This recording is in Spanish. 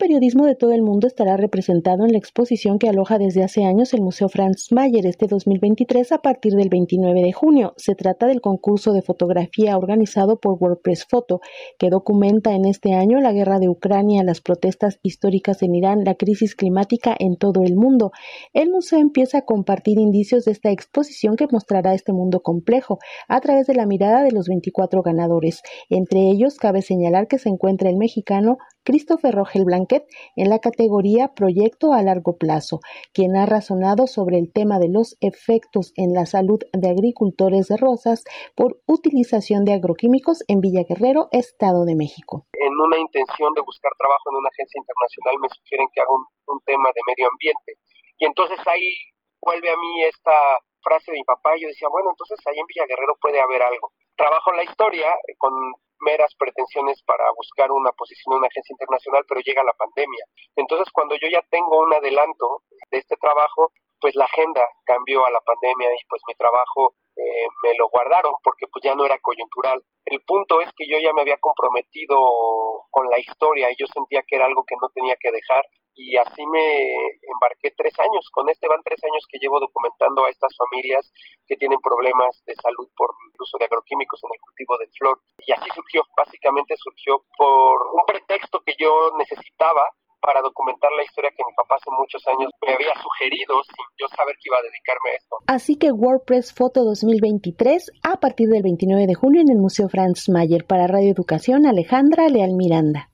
periodismo de todo el mundo estará representado en la exposición que aloja desde hace años el Museo Franz Mayer este 2023 a partir del 29 de junio. Se trata del concurso de fotografía organizado por WordPress Photo, que documenta en este año la guerra de Ucrania, las protestas históricas en Irán, la crisis climática en todo el mundo. El museo empieza a compartir indicios de esta exposición que mostrará este mundo complejo a través de la mirada de los 24 ganadores. Entre ellos, cabe señalar que se encuentra el mexicano Christopher Rogel Blanquet en la categoría Proyecto a largo plazo, quien ha razonado sobre el tema de los efectos en la salud de agricultores de rosas por utilización de agroquímicos en Villa Guerrero, Estado de México. En una intención de buscar trabajo en una agencia internacional me sugieren que haga un, un tema de medio ambiente. Y entonces ahí vuelve a mí esta frase de mi papá yo decía, bueno, entonces ahí en Villa Guerrero puede haber algo. Trabajo en la historia con meras pretensiones para buscar una posición en una agencia internacional, pero llega la pandemia. Entonces, cuando yo ya tengo un adelanto de este trabajo, pues la agenda cambió a la pandemia y pues mi trabajo eh, me lo guardaron porque pues ya no era coyuntural. El punto es que yo ya me había comprometido con la historia y yo sentía que era algo que no tenía que dejar y así me embarqué tres años. Con este van tres años que llevo documentando a estas familias que tienen problemas de salud por el uso de agroquímicos en el cultivo de flor. Y así surgió, básicamente surgió por un pretexto que yo necesitaba para documentar la historia que mi papá hace muchos años me había sugerido sin yo saber que iba a dedicarme a esto. Así que WordPress Foto 2023 a partir del 29 de julio en el Museo Franz Mayer para Radio Educación Alejandra Leal Miranda.